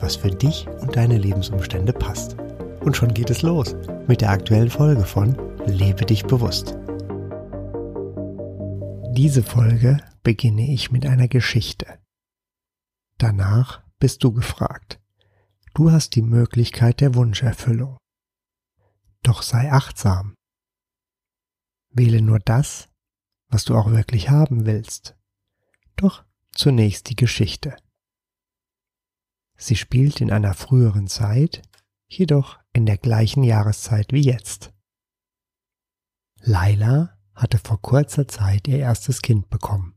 was für dich und deine Lebensumstände passt. Und schon geht es los mit der aktuellen Folge von Lebe dich bewusst. Diese Folge beginne ich mit einer Geschichte. Danach bist du gefragt. Du hast die Möglichkeit der Wunscherfüllung. Doch sei achtsam. Wähle nur das, was du auch wirklich haben willst. Doch zunächst die Geschichte. Sie spielt in einer früheren Zeit, jedoch in der gleichen Jahreszeit wie jetzt. Laila hatte vor kurzer Zeit ihr erstes Kind bekommen.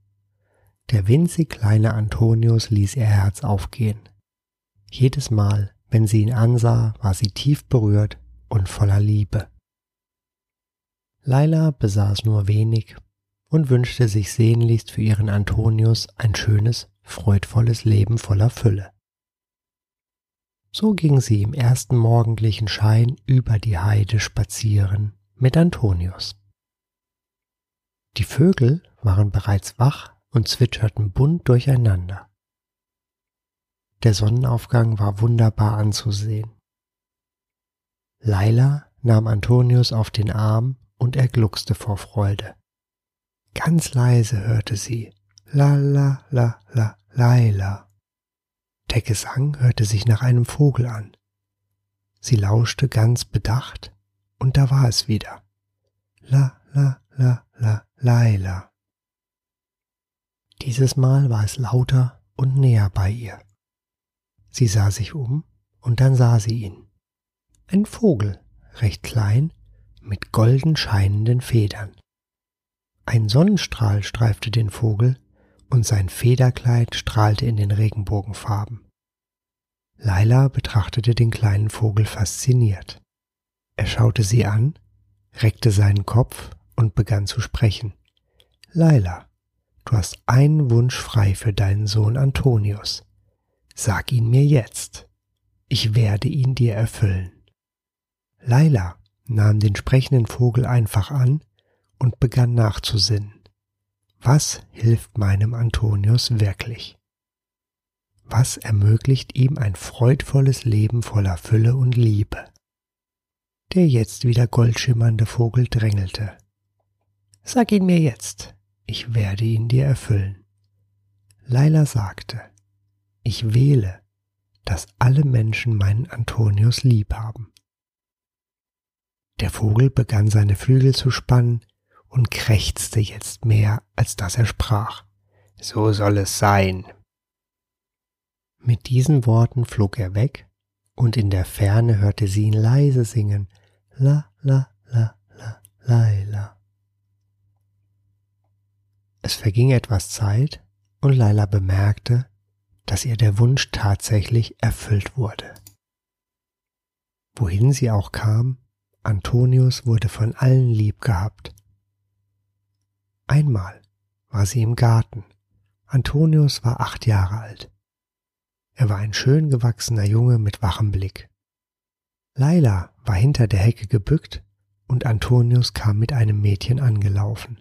Der winzig kleine Antonius ließ ihr Herz aufgehen. Jedes Mal, wenn sie ihn ansah, war sie tief berührt und voller Liebe. Laila besaß nur wenig und wünschte sich sehnlichst für ihren Antonius ein schönes, freudvolles Leben voller Fülle. So ging sie im ersten morgendlichen Schein über die Heide spazieren mit Antonius. Die Vögel waren bereits wach und zwitscherten bunt durcheinander. Der Sonnenaufgang war wunderbar anzusehen. Laila nahm Antonius auf den Arm und er gluckste vor Freude. Ganz leise hörte sie La la la la Laila. Der Gesang hörte sich nach einem Vogel an. Sie lauschte ganz bedacht, und da war es wieder. La la la la Laila. Dieses Mal war es lauter und näher bei ihr. Sie sah sich um, und dann sah sie ihn. Ein Vogel, recht klein, mit golden scheinenden Federn. Ein Sonnenstrahl streifte den Vogel, und sein Federkleid strahlte in den Regenbogenfarben. Laila betrachtete den kleinen Vogel fasziniert. Er schaute sie an, reckte seinen Kopf und begann zu sprechen. Laila, du hast einen Wunsch frei für deinen Sohn Antonius. Sag ihn mir jetzt. Ich werde ihn dir erfüllen. Laila nahm den sprechenden Vogel einfach an und begann nachzusinnen. Was hilft meinem Antonius wirklich? Was ermöglicht ihm ein freudvolles Leben voller Fülle und Liebe? Der jetzt wieder goldschimmernde Vogel drängelte. Sag ihn mir jetzt, ich werde ihn dir erfüllen. Laila sagte, ich wähle, dass alle Menschen meinen Antonius lieb haben. Der Vogel begann seine Flügel zu spannen und krächzte jetzt mehr, als dass er sprach. So soll es sein. Mit diesen Worten flog er weg, und in der Ferne hörte sie ihn leise singen. La la la la Laila. Es verging etwas Zeit, und Laila bemerkte, dass ihr der Wunsch tatsächlich erfüllt wurde. Wohin sie auch kam, Antonius wurde von allen lieb gehabt, Einmal war sie im Garten. Antonius war acht Jahre alt. Er war ein schön gewachsener Junge mit wachem Blick. Laila war hinter der Hecke gebückt und Antonius kam mit einem Mädchen angelaufen.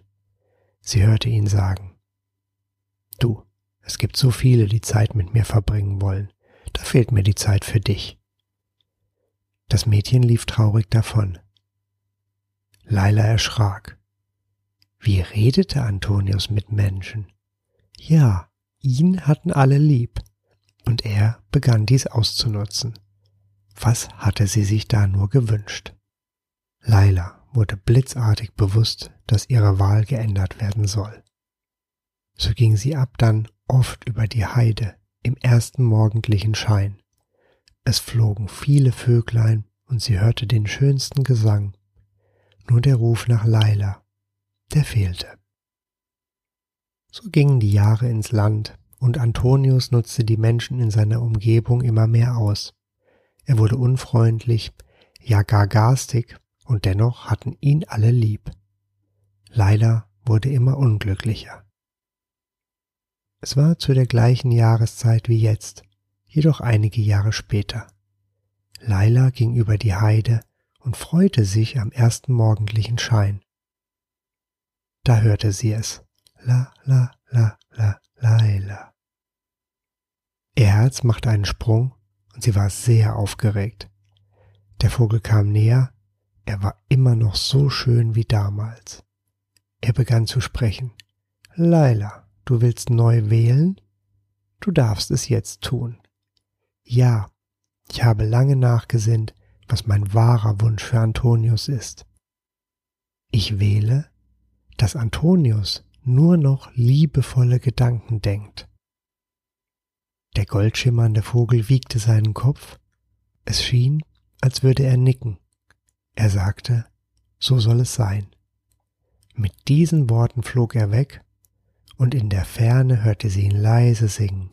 Sie hörte ihn sagen, Du, es gibt so viele, die Zeit mit mir verbringen wollen, da fehlt mir die Zeit für dich. Das Mädchen lief traurig davon. Laila erschrak. Wie redete Antonius mit Menschen? Ja, ihn hatten alle lieb, und er begann dies auszunutzen. Was hatte sie sich da nur gewünscht? Laila wurde blitzartig bewusst, dass ihre Wahl geändert werden soll. So ging sie ab dann oft über die Heide im ersten morgendlichen Schein. Es flogen viele Vöglein und sie hörte den schönsten Gesang. Nur der Ruf nach Laila der fehlte. So gingen die Jahre ins Land, und Antonius nutzte die Menschen in seiner Umgebung immer mehr aus. er wurde unfreundlich, ja gar garstig, und dennoch hatten ihn alle lieb. Laila wurde immer unglücklicher. Es war zu der gleichen Jahreszeit wie jetzt, jedoch einige Jahre später. Laila ging über die Heide und freute sich am ersten morgendlichen Schein. Da hörte sie es. La, la, la, la, Laila. Ihr Herz machte einen Sprung und sie war sehr aufgeregt. Der Vogel kam näher, er war immer noch so schön wie damals. Er begann zu sprechen. Laila, du willst neu wählen? Du darfst es jetzt tun. Ja, ich habe lange nachgesinnt, was mein wahrer Wunsch für Antonius ist. Ich wähle, dass Antonius nur noch liebevolle Gedanken denkt. Der goldschimmernde Vogel wiegte seinen Kopf. Es schien, als würde er nicken. Er sagte, so soll es sein. Mit diesen Worten flog er weg, und in der Ferne hörte sie ihn leise singen.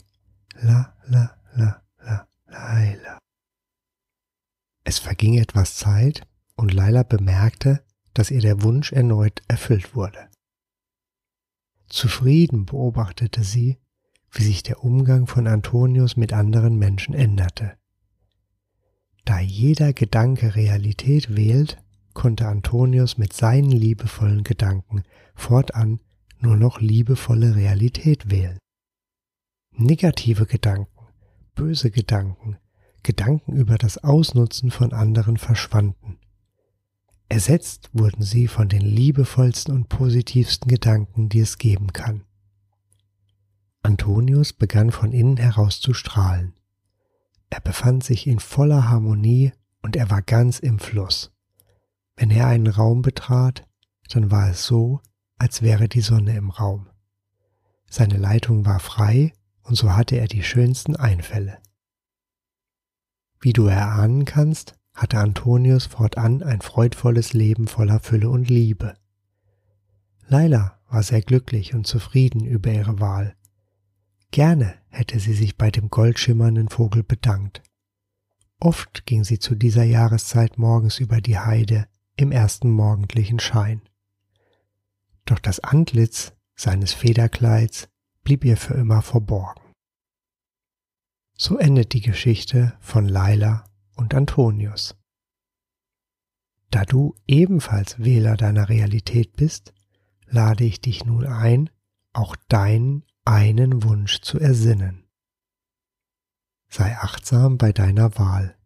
La, la, la, la, Laila. Es verging etwas Zeit, und Laila bemerkte, dass ihr der Wunsch erneut erfüllt wurde. Zufrieden beobachtete sie, wie sich der Umgang von Antonius mit anderen Menschen änderte. Da jeder Gedanke Realität wählt, konnte Antonius mit seinen liebevollen Gedanken fortan nur noch liebevolle Realität wählen. Negative Gedanken, böse Gedanken, Gedanken über das Ausnutzen von anderen verschwanden. Ersetzt wurden sie von den liebevollsten und positivsten Gedanken, die es geben kann. Antonius begann von innen heraus zu strahlen. Er befand sich in voller Harmonie und er war ganz im Fluss. Wenn er einen Raum betrat, dann war es so, als wäre die Sonne im Raum. Seine Leitung war frei und so hatte er die schönsten Einfälle. Wie du erahnen kannst, hatte Antonius fortan ein freudvolles Leben voller Fülle und Liebe. Laila war sehr glücklich und zufrieden über ihre Wahl. Gerne hätte sie sich bei dem goldschimmernden Vogel bedankt. Oft ging sie zu dieser Jahreszeit morgens über die Heide im ersten morgendlichen Schein. Doch das Antlitz seines Federkleids blieb ihr für immer verborgen. So endet die Geschichte von Laila und Antonius. Da du ebenfalls Wähler deiner Realität bist, lade ich dich nun ein, auch deinen einen Wunsch zu ersinnen. Sei achtsam bei deiner Wahl.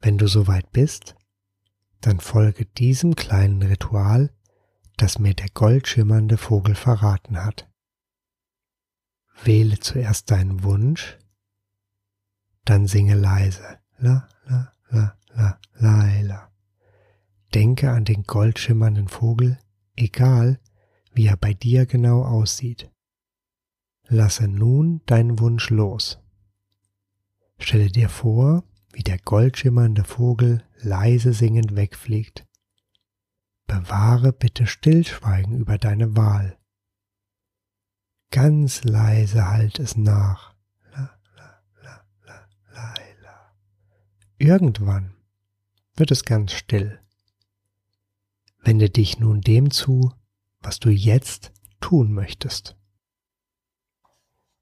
Wenn du soweit bist, dann folge diesem kleinen Ritual, das mir der goldschimmernde Vogel verraten hat. Wähle zuerst deinen Wunsch, dann singe leise la, la, la, la, Laila. Denke an den goldschimmernden Vogel, egal wie er bei dir genau aussieht. Lasse nun deinen Wunsch los. Stelle dir vor, wie der goldschimmernde Vogel leise singend wegfliegt. Bewahre bitte Stillschweigen über deine Wahl. Ganz leise halt es nach. Irgendwann wird es ganz still. Wende dich nun dem zu, was du jetzt tun möchtest.